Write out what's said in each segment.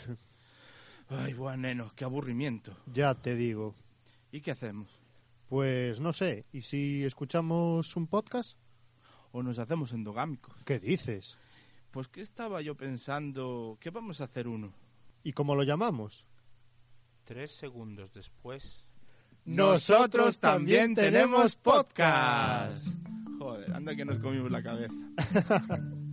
Ay, buah, neno, qué aburrimiento. Ya te digo. ¿Y qué hacemos? Pues no sé, ¿y si escuchamos un podcast? ¿O nos hacemos endogámicos? ¿Qué dices? Pues que estaba yo pensando que vamos a hacer uno. ¿Y cómo lo llamamos? Tres segundos después. Nosotros también tenemos podcast. Joder, anda que nos comimos la cabeza.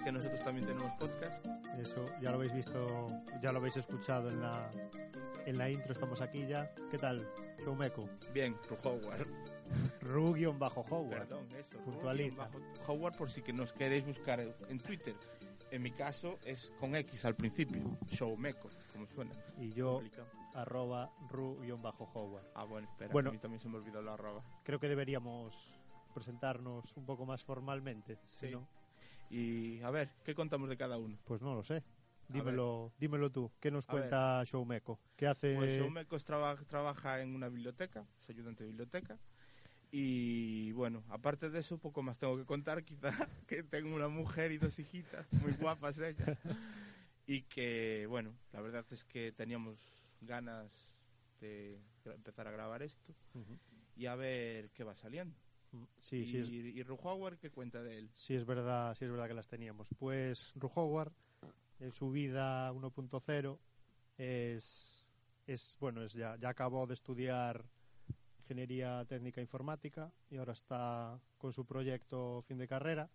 que nosotros también tenemos podcast. Eso, ya lo habéis visto, ya lo habéis escuchado en la, en la intro, estamos aquí ya. ¿Qué tal? Showmeco. Bien, Howard. Rugion bajo Howard. Perdón, eso. Puntualiza. Howard por si que nos queréis buscar en Twitter. En mi caso es con X al principio. Showmeco, como suena. Y yo, Complicado. arroba Rugion bajo Howard. Ah, bueno, espera, Bueno. a mí también se me olvidó la arroba. Creo que deberíamos presentarnos un poco más formalmente. si Sí. no, Y a ver, ¿qué contamos de cada uno? pues no lo sé. Dímelo, dímelo tú. ¿Qué nos cuenta Showmeco? ¿Qué hace? Pues Showmeco traba- trabaja en una biblioteca, es ayudante de biblioteca. Y bueno, aparte de eso, poco más tengo que contar. Quizá que tengo una mujer y dos hijitas, muy guapas ellas. Y que, bueno, la verdad es que teníamos ganas de empezar a grabar esto y a ver qué va saliendo. Sí, y, sí es, y Ru Howard, ¿qué cuenta de él? sí es verdad, sí es verdad que las teníamos. Pues Ru Howard, en su vida 1.0, es, es bueno, es ya, ya acabó de estudiar ingeniería técnica informática y ahora está con su proyecto fin de carrera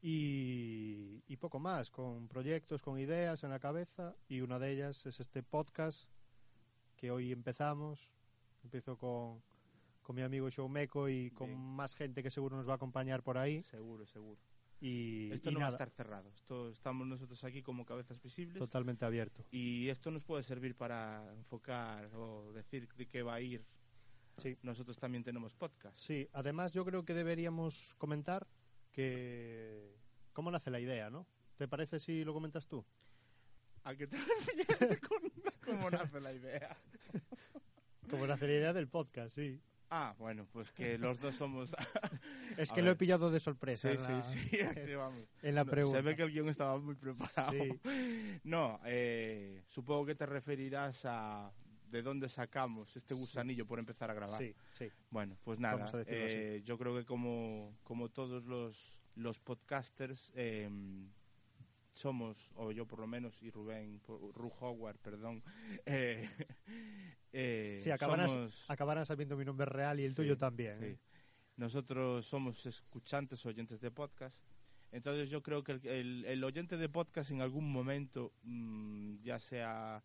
y, y poco más, con proyectos, con ideas en la cabeza y una de ellas es este podcast que hoy empezamos. Empiezo con, con mi amigo Showmeco y con Bien. más gente que seguro nos va a acompañar por ahí. Seguro, seguro. Y, Esto y no va a nada, estar cerrado. Esto, estamos nosotros aquí como cabezas visibles. totalmente abierto. Y esto nos puede servir para enfocar o decir de qué va a ir. Sí. Nosotros también tenemos podcast. Sí, además yo creo que deberíamos comentar que cómo nace la idea, ¿no? ¿Te parece si lo comentas tú? ¿A qué te refieres con cómo nace la idea? Cómo nace la idea del podcast, sí. Ah, bueno, pues que los dos somos... Es que lo he pillado de sorpresa sí, en la, sí, sí, vamos. en la No, pregunta. Se ve que el guion estaba muy preparado. Sí. No, eh, supongo que te referirás a de dónde sacamos este gusanillo por empezar a grabar. Sí, sí. Bueno, pues nada, eh, yo creo que como, como todos los, los podcasters eh, somos, o yo por lo menos, y Rubén, Ru Howard, perdón, eh, eh, Sí, acabarás, somos- acabarán sabiendo mi nombre real y el Sí, tuyo también. sí. ¿eh? Nosotros somos escuchantes, oyentes de podcast. Entonces yo creo que el, el- el oyente de podcast en algún momento, mm, ya sea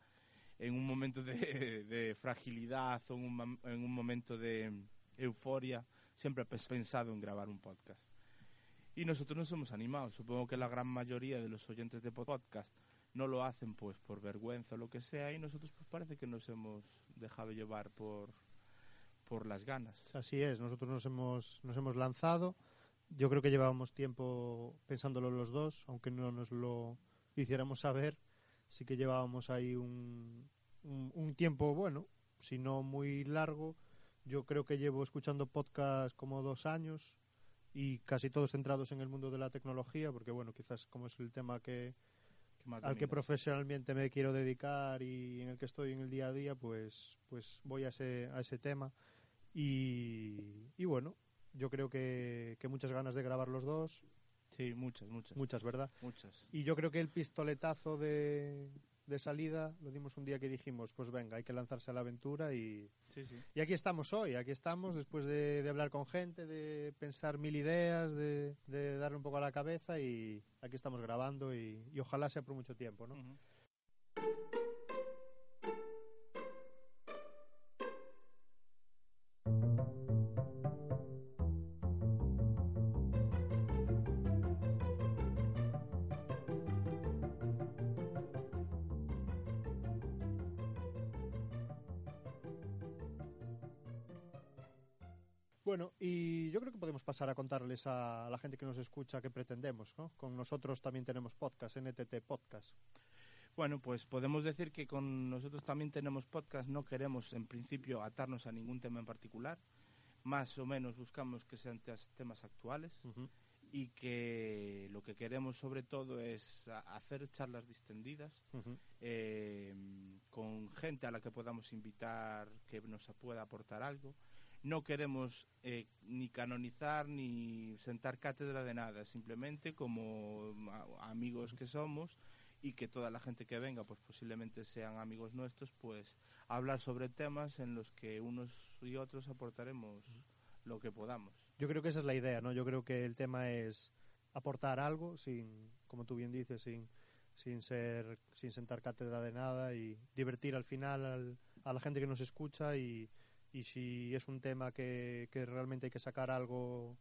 en un momento de, de fragilidad o en un, en un momento de euforia, siempre ha pens- pensado en grabar un podcast. Y nosotros nos hemos animado. Supongo que la gran mayoría de los oyentes de podcast no lo hacen pues por vergüenza o lo que sea y nosotros pues parece que nos hemos dejado llevar por, por las ganas. Así es, nosotros nos hemos, nos hemos lanzado. Yo creo que llevábamos tiempo pensándolo los dos, aunque no nos lo hiciéramos saber. Sí que llevábamos ahí un, un, un tiempo, bueno, si no muy largo. Yo creo que llevo escuchando podcast como dos años y casi todos centrados en el mundo de la tecnología, porque bueno, quizás como es el tema que, ¿Qué más al que profesionalmente me quiero dedicar y en el que estoy en el día a día, pues, pues voy a ese, a ese tema. Y, y bueno, yo creo que, que muchas ganas de grabar los dos, Sí, muchas, muchas, muchas, ¿verdad? muchas. Y yo creo que el pistoletazo de, de salida lo dimos un día que dijimos, pues venga, hay que lanzarse a la aventura y, Sí, sí. y aquí estamos hoy, aquí estamos después de, de hablar con gente, de pensar mil ideas, de, de darle un poco a la cabeza y aquí estamos grabando y, y ojalá sea por mucho tiempo, ¿no? Bueno, y yo creo que podemos pasar a contarles a la gente que nos escucha qué pretendemos. ¿no? Con nosotros también tenemos podcast, NTT Podcast. Bueno, pues podemos decir que con nosotros también tenemos podcast. No queremos, en principio, atarnos a ningún tema en particular. Más o menos buscamos que sean temas actuales. Y que lo que queremos sobre todo es hacer charlas distendidas eh, con gente a la que podamos invitar que nos pueda aportar algo. No queremos eh, ni canonizar ni sentar cátedra de nada, simplemente como amigos que somos y que toda la gente que venga, pues posiblemente sean amigos nuestros, pues hablar sobre temas en los que unos y otros aportaremos lo que podamos. Yo creo que esa es la idea, ¿no? Yo creo que el tema es aportar algo sin, como tú bien dices, sin, sin ser, sin sentar cátedra de nada y divertir al final al- a la gente que nos escucha y, y si es un tema que, que realmente hay que sacar algo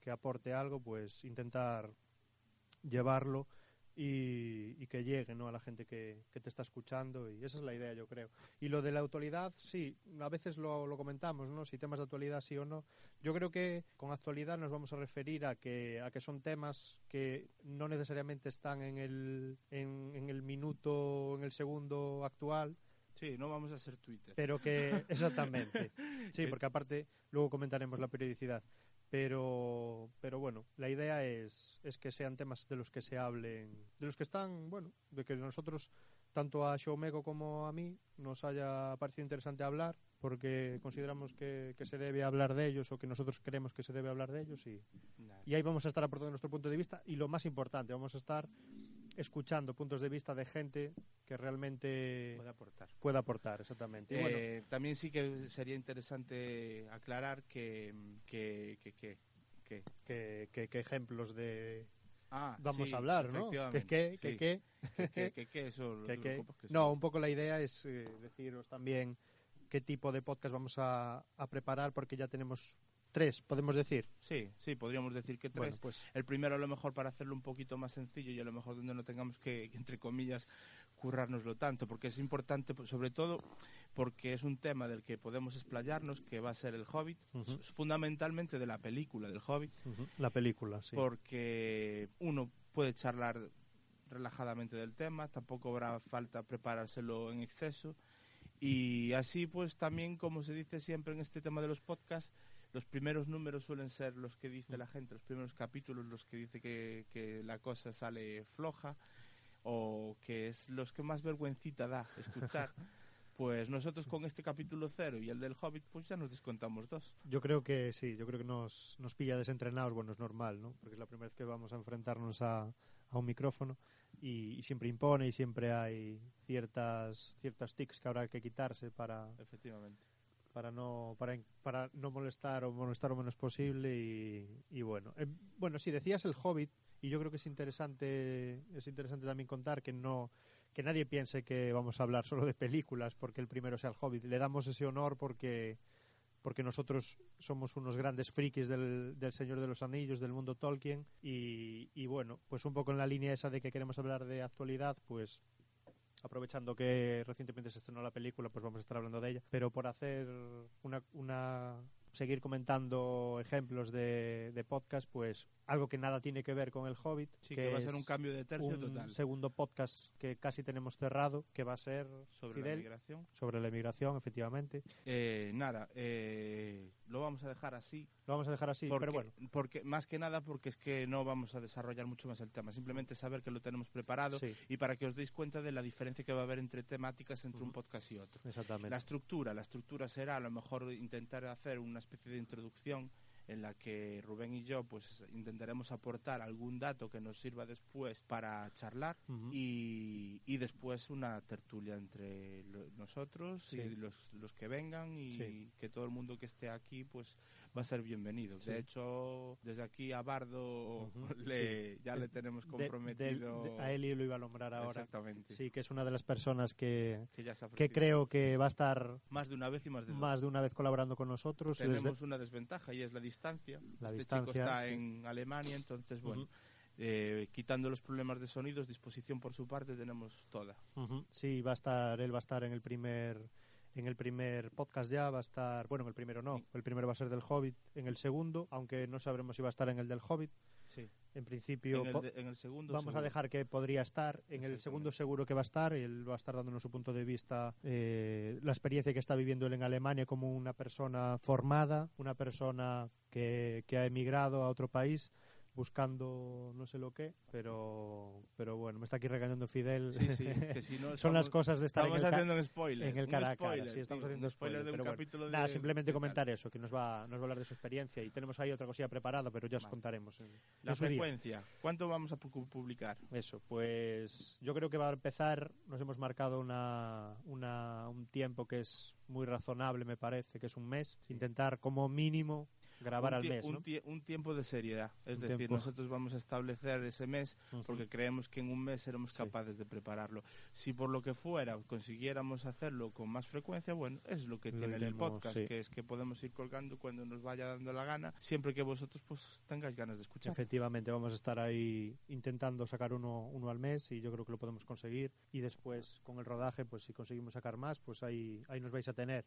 que aporte algo, pues intentar llevarlo y, que llegue ¿no? a la gente que, que te está escuchando y esa es la idea yo creo. Y lo de la actualidad sí a veces lo, lo comentamos no si temas de actualidad sí o no. Yo creo que con actualidad nos vamos a referir a que a que son temas que no necesariamente están en el en, en el minuto en el segundo actual Sí, no vamos a ser Twitter. pero que exactamente. Sí porque aparte luego comentaremos la periodicidad. Pero pero bueno la idea es es que sean temas de los que se hablen de los que están bueno de que nosotros tanto a Xiomego como a mí nos haya parecido interesante hablar porque consideramos que, que se debe hablar de ellos o que nosotros creemos que se debe hablar de ellos y, y ahí vamos a estar aportando nuestro punto de vista y lo más importante vamos a estar escuchando puntos de vista de gente que realmente puede aportar. pueda aportar exactamente bueno, Eh, también sí que sería interesante aclarar que que, que, que, que- que, que- que ejemplos de ah, vamos sí, a hablar, ¿no? Sí. eso lo que, digo que. porque No, un poco la idea es eh, deciros también qué tipo de podcast vamos a, a preparar porque ya tenemos tres, podemos decir. sí, sí, podríamos decir que tres. Bueno, pues El primero a lo mejor para hacerlo un poquito más sencillo y a lo mejor donde no tengamos que, entre comillas, currárnoslo tanto, porque es importante, pues, sobre todo porque es un tema del que podemos explayarnos, que va a ser el Hobbit, fundamentalmente de la película del Hobbit, la película, sí. porque uno puede charlar relajadamente del tema, tampoco habrá falta preparárselo en exceso. Y así pues también como se dice siempre en este tema de los podcasts los primeros números suelen ser los que dice la gente, los primeros capítulos los que dice que, que la cosa sale floja o que es los que más vergüencita da escuchar. Pues nosotros con este capítulo cero y el del Hobbit, pues ya nos descontamos dos. Yo creo que sí, yo creo que nos, nos pilla desentrenados, bueno, es normal, ¿no? Porque es la primera vez que vamos a enfrentarnos a, a un micrófono y, y siempre impone y siempre hay ciertas ciertas tics que habrá que quitarse para, Efectivamente. para no para, para no molestar o molestar lo menos posible y, y bueno Eh, bueno sí decías el Hobbit y yo creo que es interesante es interesante también contar que no que nadie piense que vamos a hablar solo de películas porque el primero sea el Hobbit. Le damos ese honor porque porque nosotros somos unos grandes frikis del, del Señor de los Anillos, del mundo Tolkien, y, y bueno, pues un poco en la línea esa de que queremos hablar de actualidad, pues aprovechando que recientemente se estrenó la película, pues vamos a estar hablando de ella, pero por hacer una, una seguir comentando ejemplos de, de podcast, pues algo que nada tiene que ver con el Hobbit, Sí, que, va a ser un cambio de tercio un total segundo podcast que casi tenemos cerrado, que va a ser sobre la Fidel, migración. sobre la emigración, efectivamente. Eh, nada, eh, lo vamos a dejar así. Lo vamos a dejar así, porque, pero bueno, porque más que nada porque es que no vamos a desarrollar mucho más el tema. Simplemente saber que lo tenemos preparado sí, y para que os deis cuenta de la diferencia que va a haber entre temáticas entre un podcast y otro. exactamente. La estructura, la estructura será a lo mejor intentar hacer una especie de introducción en la que Rubén y yo pues intentaremos aportar algún dato que nos sirva después para charlar y, y después una tertulia entre lo- nosotros Sí. y los, los que vengan y Sí. que todo el mundo que esté aquí pues va a ser bienvenido. Sí. De hecho, desde aquí a Bardo le, ya le tenemos comprometido. de- de- a Eli lo iba a nombrar ahora. Exactamente. Sí, que es una de las personas que, Que ya creo que va a estar Más de una vez y más de más de una vez colaborando con nosotros. Tenemos desde- una desventaja y es la distancia. La este distancia, chico está sí. en Alemania, entonces, bueno, eh, quitando los problemas de sonidos, disposición por su parte tenemos toda. Sí, va a estar, él va a estar en el primer En el primer podcast ya va a estar, bueno, en el primero no, el primero va a ser del Hobbit, en el segundo, aunque no sabremos si va a estar en el del Hobbit. Sí. En principio En el, po- de- en el segundo. vamos a dejar que podría estar. En el segundo seguro que va a estar. y Él va a estar dándonos su punto de vista, eh, la experiencia que está viviendo él en Alemania como una persona formada, una persona que, que ha emigrado a otro país buscando no sé lo qué, pero, pero bueno, me está aquí regañando Fidel. Sí, sí, que si no Son las cosas de estar en Estamos el, haciendo un spoiler. en el cara a cara. Sí, estamos haciendo un spoiler de un pero bueno. capítulo de. Nada, simplemente de comentar eso, que nos va, nos va a hablar de su experiencia y tenemos ahí otra cosilla preparada, pero ya os Vale. contaremos. en- La en su día. frecuencia. ¿Cuánto vamos a pu- publicar? Eso, pues yo creo que va a empezar, nos hemos marcado una, una- un tiempo que es muy razonable, me parece, que es un mes. Intentar como mínimo grabar un, al mes, un ¿no? tie- un tiempo de seriedad. Es Un decir, tiempo. nosotros vamos a establecer ese mes porque creemos que en un mes seremos Sí. capaces de prepararlo. Si por lo que fuera consiguiéramos hacerlo con más frecuencia, bueno, es lo que Lo tiene el podcast, sí. que es que podemos ir colgando cuando nos vaya dando la gana, siempre que vosotros pues tengáis ganas de escuchar. Efectivamente, vamos a estar ahí intentando sacar uno, uno al mes y yo creo que lo podemos conseguir. Y después, con el rodaje, pues si conseguimos sacar más, pues ahí, ahí nos vais a tener.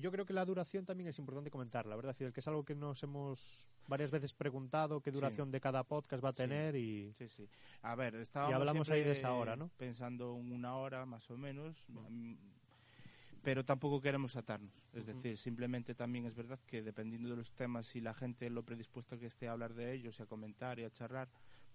Y yo creo que la duración también es importante comentarla, ¿verdad? Fidel? que es algo que nos hemos varias veces preguntado qué Sí. duración de cada podcast va a Sí. tener y Sí, sí. A ver, estábamos Y hablamos ahí de esa hora, ¿no? Pensando en una hora más o menos, mm, pero tampoco queremos atarnos. Es decir, simplemente también es verdad que dependiendo de los temas, si la gente lo predispuesta que esté a hablar de ellos y a comentar y a charlar,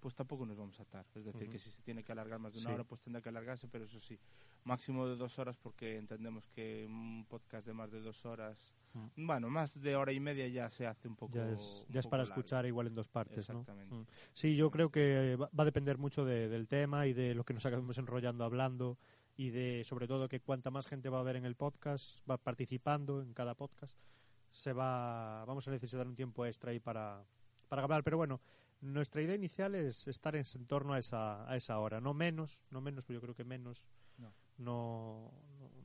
pues tampoco nos vamos a atar. Es decir, que si se tiene que alargar más de una Sí. hora, pues tendrá que alargarse, pero eso sí, máximo de dos horas porque entendemos que un podcast de más de dos horas, bueno, más de hora y media ya se hace un poco... ya es, ya para largo. escuchar igual en dos partes, ¿no? Exactamente. Mm. Sí, yo creo que va, va a depender mucho de- del tema y de lo que nos acabemos enrollando hablando y de sobre todo que cuanta más gente va a ver en el podcast, va participando en cada podcast, se va vamos a necesitar un tiempo extra ahí para para hablar, pero bueno, nuestra idea inicial es estar en, en torno a esa a esa hora, no menos, no menos, pero yo creo que menos No. no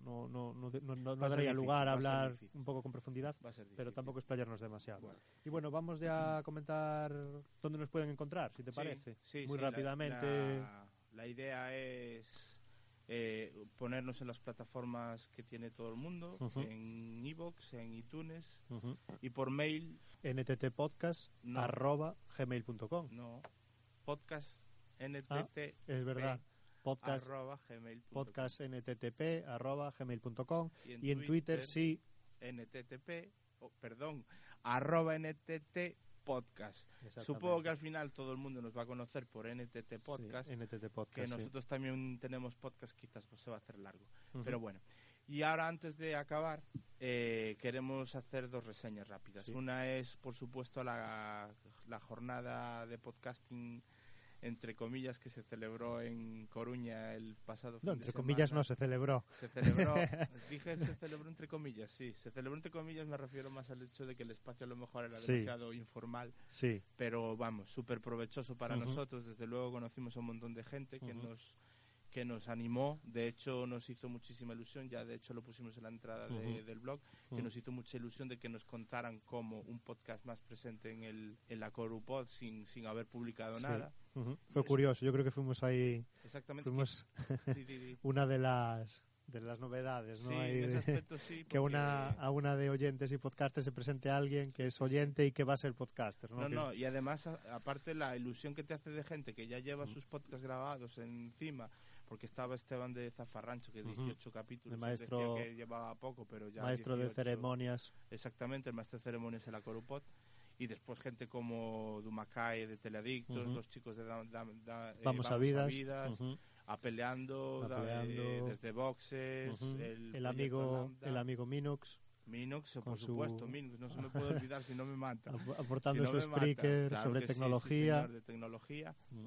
no no no, no, a daría difícil, lugar a a hablar difícil. un poco con profundidad, a pero tampoco explayarnos demasiado. Bueno. Y bueno, vamos ya a comentar dónde nos pueden encontrar, si te Sí, parece. sí, Muy sí, la- rápidamente. La, la idea es eh, ponernos en las plataformas que tiene todo el mundo, en iVoox, en iTunes y por mail, nttpodcast No. podcast ntt Ah, Es verdad. Podcast, arroba gmail.com. podcast nttp arroba gmail.com. y en, Y en Twitter sí. nttp, oh, perdón, arroba ntt podcast. Supongo que al final todo el mundo nos va a conocer por NTT Podcast. Sí, NTT que sí. nosotros también tenemos podcast, quizás pues, se va a hacer largo. Pero bueno. Y ahora, antes de acabar, eh, queremos hacer dos reseñas rápidas. Sí. Una es, por supuesto, la, la jornada de podcasting, entre comillas, que se celebró en Coruña el pasado fin No, de entre comillas no se celebró. Se celebró, dije se celebró entre comillas, sí. Se celebró entre comillas, me refiero más al hecho de que el espacio a lo mejor era Sí. demasiado informal Sí. pero vamos, súper provechoso para nosotros. Desde luego conocimos a un montón de gente que nos que nos animó, de hecho nos hizo muchísima ilusión, ya de hecho lo pusimos en la entrada de- del blog, que nos hizo mucha ilusión de que nos contaran como un podcast más presente en, el, en la Corupod sin, sin haber publicado Sí. nada. Fue curioso. Yo creo que fuimos ahí. Exactamente. Fuimos que- sí, sí, sí. una de las de las novedades, ¿no? En ese de- aspecto sí, que una, a una de oyentes y podcasters se presente alguien que es oyente y que va a ser podcaster. No, No, no, y además, a- aparte la ilusión que te hace de gente que ya lleva sus podcasts grabados encima, porque estaba Esteban de Zafarrancho, que Ujú. 18 capítulos, El maestro- decía que llevaba poco, pero ya maestro de 18. ceremonias. Exactamente, el maestro de ceremonias en la Corupot. Y después gente como Dumacay de Teleadictos, Ujú. los chicos de Da- Da- Da- eh, Vamos a vidas. Ujú. Apeleando, da- Apeleando. eh, desde boxes, Ujú. el, el, Proyecto amigo el amigo Minox Minox, por su- supuesto, Minox, no se me puede olvidar si no me mata. ap- aportando Si no su speaker Claro sobre que sí, sí, tecnología de tecnología. Mm.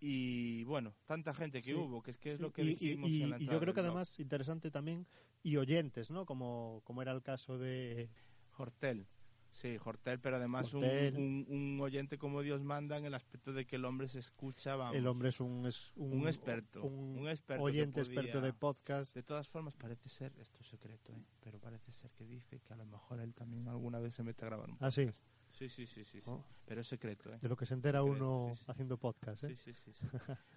Y bueno, tanta gente que Sí. hubo, que es que es lo que y- dijimos y- en la y yo creo que blog. además interesante también y oyentes no como como era el caso de Hortel. Sí, Hortel, pero además un, Hortel. un- un oyente como Dios manda en el aspecto de que el hombre se escucha, vamos. El hombre es un, es Un experto, un, un experto oyente podía- experto de podcast. De todas formas, parece ser, esto es secreto, ¿eh? pero parece ser que dice que a lo mejor él también alguna vez se mete a grabar un Ah, sí, podcast. Sí, sí, sí, sí, sí. Oh. Pero es secreto, ¿eh? de lo que se entera Secreto, uno sí, sí. haciendo podcast. ¿eh? Sí, sí, sí, sí.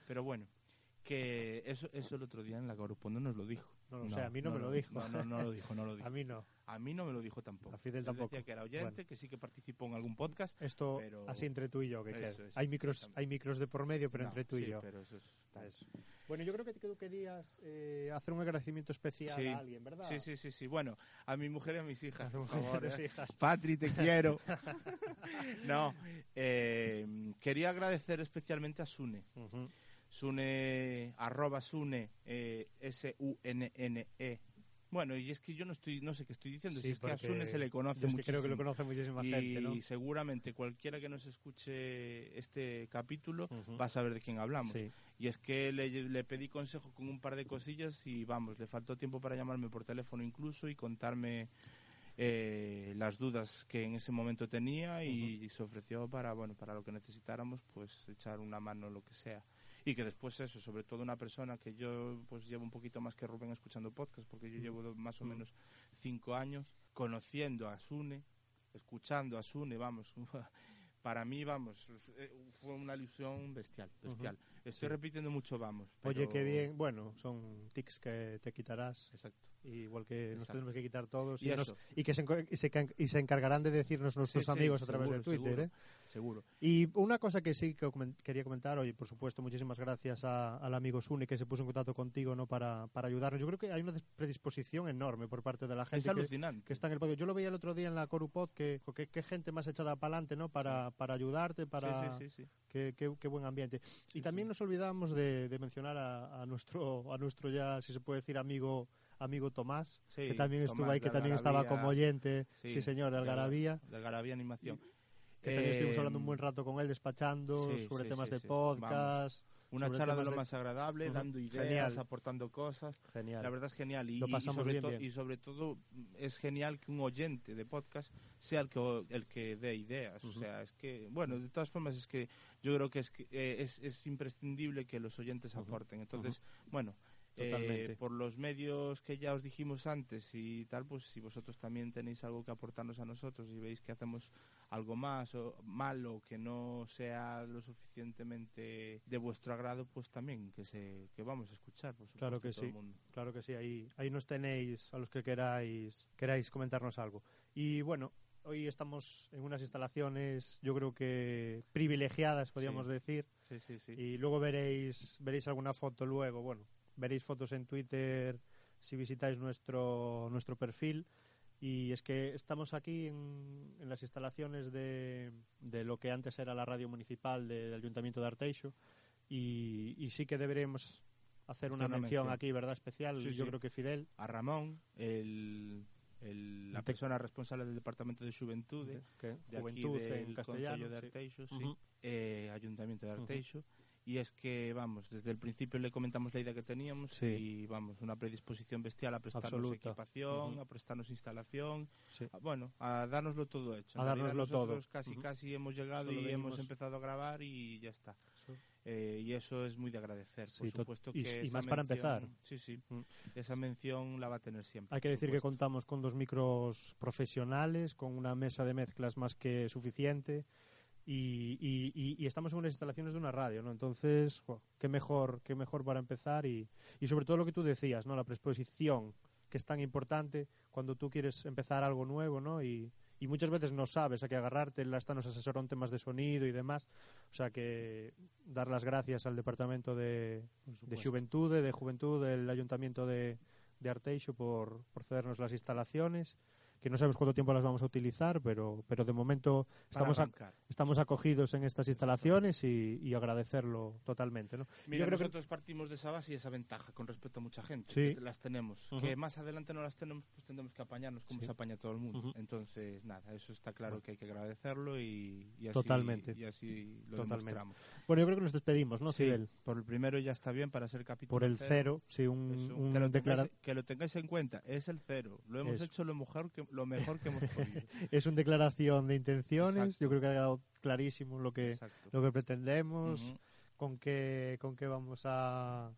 Pero bueno, que eso, eso el otro día en la Garupo no nos lo dijo. No lo sé, a mí no me lo dijo. No, no, no lo dijo, no lo dijo. A mí no. A mí no me lo dijo tampoco. A Fidel Él tampoco. Decía que era oyente, Bueno. que sí que participó en algún podcast. Esto Pero- así entre tú y yo que Eso queda. es, hay micros, hay micros de por medio, pero No, entre tú y sí, yo. pero eso es. Eso. Bueno, yo creo que tú querías eh, hacer un agradecimiento especial Sí. a alguien, ¿verdad? Sí, sí, sí, sí. Bueno, a mi mujer y a mis hijas, A por y favor. ¿eh? hijas. Patri, te quiero. no, eh, quería agradecer especialmente a Sune. Ujú. Sune, arroba Sune, eh, S-U-N-N-E. E. Bueno, y es que yo no estoy, no sé qué estoy diciendo, Sí, si es que a Sune se le conoce Yo es que creo que lo muchísimo. conoce muchísima y gente, ¿no? seguramente cualquiera que nos escuche este capítulo va a saber de quién hablamos. Sí. Y es que le, le pedí consejo con un par de cosillas y vamos, le faltó tiempo para llamarme por teléfono incluso y contarme eh, las dudas que en ese momento tenía y se ofreció para bueno para lo que necesitáramos pues echar una mano lo que sea y que después eso sobre todo una persona que yo pues llevo un poquito más que Rubén escuchando podcast porque yo llevo do- más o Mm. menos cinco años conociendo a Sune escuchando a Sune vamos para mí vamos eh, fue una ilusión bestial bestial estoy Sí. repitiendo mucho vamos Oye, qué bien. Bueno, son tics que te quitarás. exactoIgual que nos tenemos que quitar todos. Y Y, nos- y que se, y, se, y se encargarán de decirnos nuestros Sí, sí, amigos a través de seguro, Twitter. seguro. ¿eh? seguro Y una cosa que sí que quería comentar, oye, por supuesto, muchísimas gracias a- al amigo Sune que se puso en contacto contigo no para, para ayudarnos. Yo creo que hay una predisposición enorme por parte de la es gente que, está en el podio. Yo lo veía el otro día en la Corupod, que, que, gente más echada para adelante, ¿no? Para, para ayudarte, para... sí, sí, sí, sí. Qué, qué- qué buen ambiente. Y también nos olvidamos de, de mencionar a, a nuestro, a nuestro ya, si se puede decir, amigo amigo Tomás, Sí, que también estuvo Tomás ahí, que también estaba Algarabía. como oyente, sí, Sí, señor, de Algarabía, de Algarabía Animación que también estuvimos Eh, hablando un buen rato con él, despachando sí, sobre sí, temas sí, de sí. podcast. una sobre charla de lo de- más agradable dando ideas Genial. aportando cosas Genial. la verdad es genial y, Lo y- y pasamos sobre bien, bien. y sobre todo es genial que un oyente de podcast sea el que el que dé ideas Ujú. o sea es que bueno de todas formas es que yo creo que es que, eh, es, es imprescindible que los oyentes aporten entonces bueno eh, Totalmente. por los medios que ya os dijimos antes y tal, pues si vosotros también tenéis algo que aportarnos a nosotros y veis que hacemos algo más o malo que no sea lo suficientemente de vuestro agrado, pues también que se que vamos a escuchar, por supuesto, Claro que todo sí. el mundo. Claro que sí, ahí, ahí nos tenéis a los que queráis, queráis comentarnos algo. Y bueno, hoy estamos en unas instalaciones, yo creo que privilegiadas, podríamos Sí. decir, Sí, sí, sí. y luego veréis, veréis alguna foto luego, bueno, veréis fotos en Twitter si visitáis nuestro, nuestro perfil. Y es que estamos aquí en, en las instalaciones de, de lo que antes era la radio municipal de- del Ayuntamiento de Arteixo y, y sí que deberíamos hacer una, una mención, mención. aquí, ¿verdad? Especial, Sí, yo sí. creo que Fidel. a Ramón, el, el- la persona responsable del Departamento de Xuventude, que de aquí Juventud del en castellano. De. Arteixo, sí, Ujú. eh, Ayuntamiento de. Arteixo. Y es que, vamos, desde el principio le comentamos la idea que teníamos Sí. y, vamos, una predisposición bestial a prestarnos Absoluta. equipación, a prestarnos instalación, Sí. a- bueno, a dárnoslo todo hecho. A dárnoslo todo. casi, casi hemos llegado Solo y venimos- hemos empezado a grabar y ya está. Sí. Eh, y eso es muy de agradecer. Por supuesto y- que y más para empezar. Sí, sí. Mm. Esa mención la va a tener siempre. Hay que decir que contamos con dos micros profesionales, con una mesa de mezclas más que suficiente y, y- y- y estamos en unas instalaciones de una radio, ¿no? Entonces, jo, qué mejor, qué mejor para empezar y, y sobre todo lo que tú decías, ¿no? La predisposición que es tan importante cuando tú quieres empezar algo nuevo, ¿no? Y, y muchas veces no sabes a qué agarrarte, la esta nos asesoró en temas de sonido y demás, o sea que dar las gracias al departamento de. Juventud, de Juventud del Ayuntamiento de, de Arteixo por, por cedernos las instalaciones, que no sabemos cuánto tiempo las vamos a utilizar, pero, pero de momento estamos, a- estamos acogidos en estas instalaciones y, y agradecerlo totalmente. ¿no? Mira, creo que- nosotros partimos de esa base y esa ventaja con respecto a mucha gente. Sí. que las tenemos. Ujú. Que más adelante no las tenemos, pues tendremos que apañarnos como Sí. se apaña todo el mundo. Ujú. Entonces, nada, eso está claro que hay que agradecerlo y, y así, Totalmente. y así lo Totalmente. demostramos. Bueno, yo creo que nos despedimos, ¿no, Sí, Fidel? por el primero ya está bien para ser capítulo Por el cero, sí, un, un que, lo tengáis, que lo tengáis en cuenta, es el cero. Lo hemos Eso. hecho lo mejor que lo mejor que hemos podido. es una declaración de intenciones. Exacto. Yo creo que ha quedado clarísimo lo que, Exacto. lo que pretendemos, con qué con qué vamos a,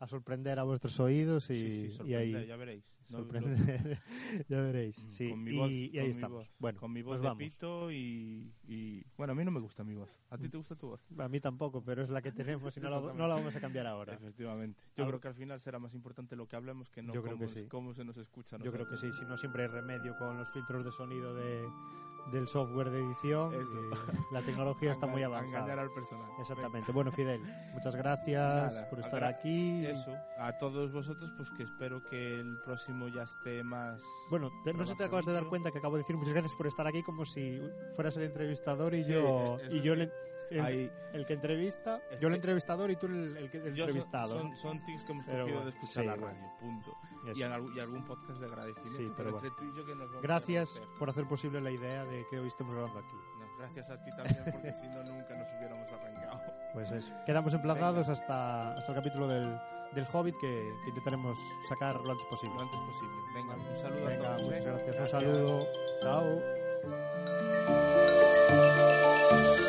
a sorprender a vuestros oídos y, Sí, sí, y ahí sorprender, ya veréis. No- no- sorprender. ya veréis. Mm, Sí. con mi y, voz- y ahí con mi estamos. voz. Bueno, con mi voz de pito y, y... Bueno, a mí no me gusta mi voz. ¿A ti te gusta tu voz? A mí tampoco, pero es la que tenemos y no la, no la vamos a cambiar ahora. Efectivamente. Yo Al- creo que al final será más importante lo que hablemos que no Yo creo cómo, que sí. cómo se nos escucha. Yo creo que sí, si no siempre hay remedio con los filtros de sonido de, del software de edición. Eso. y la tecnología está muy Enga- Engañar avanzada. al personal. Exactamente. Bueno, Fidel, muchas gracias Nada, por estar aquí. Eso. A todos vosotros, pues que espero que el próximo ya esté más... Bueno, te- no sé si te acabas de dar cuenta que acabo de decir muchas gracias por estar aquí como si fueras el entrevistador y Sí, yo eso y yo sí. El, Ahí- el que entrevista, yo el entrevistador y tú el, el el Yo son- entrevistado. Son, son tics que hemos Pero cogido bueno, de escuchar sí, la bueno. radio, punto. Y, en algún, y algún podcast de agradecimiento, Sí, pero entre tú y yo que nos vamos a Gracias por hacer posible la idea de que hoy estemos grabando aquí. No, gracias a ti también, porque si no, nunca nos hubiéramos arrancado. Pues eso. Quedamos emplazados hasta, hasta el capítulo del, del Hobbit que, que intentaremos sacar lo antes posible. Lo antes posible. Venga, un saludo Venga, a todos. muchas ¿eh? gracias. Un saludo. Chao.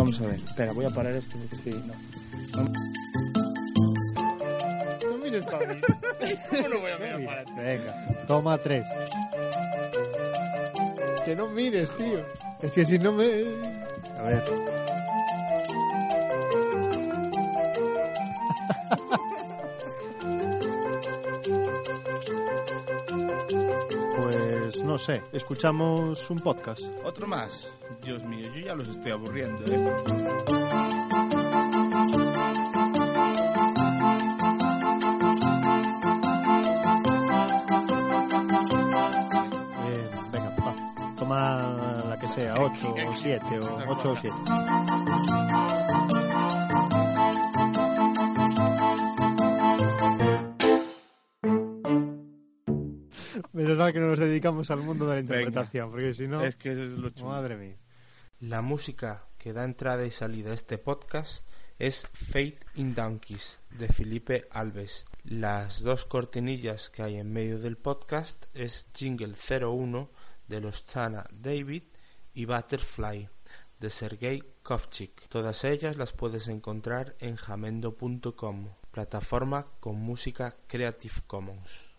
Vamos a ver. Espera, voy a parar esto porque no. No mires para mí. ¿Cómo no voy a mirar para ti? Venga, toma tres. Que no mires, tío. Es que si no me... A ver. Pues no sé, escuchamos un podcast. Otro más. Dios mío, yo ya los estoy aburriendo, ¿eh? Eh. Toma sea, 8 o 7 o 8 o 7. Menos mal que no nos dedicamos al mundo de la interpretación, porque si no... Es que eso es lo chulo. Madre mía. La música que da entrada y salida a este podcast es Faith in Donkeys de Felipe Alves. Las dos cortinillas que hay en medio del podcast es Jingle 01 de los Chana David y Butterfly de Sergei Kovchik. Todas ellas las puedes encontrar en jamendo.com, plataforma con música Creative Commons.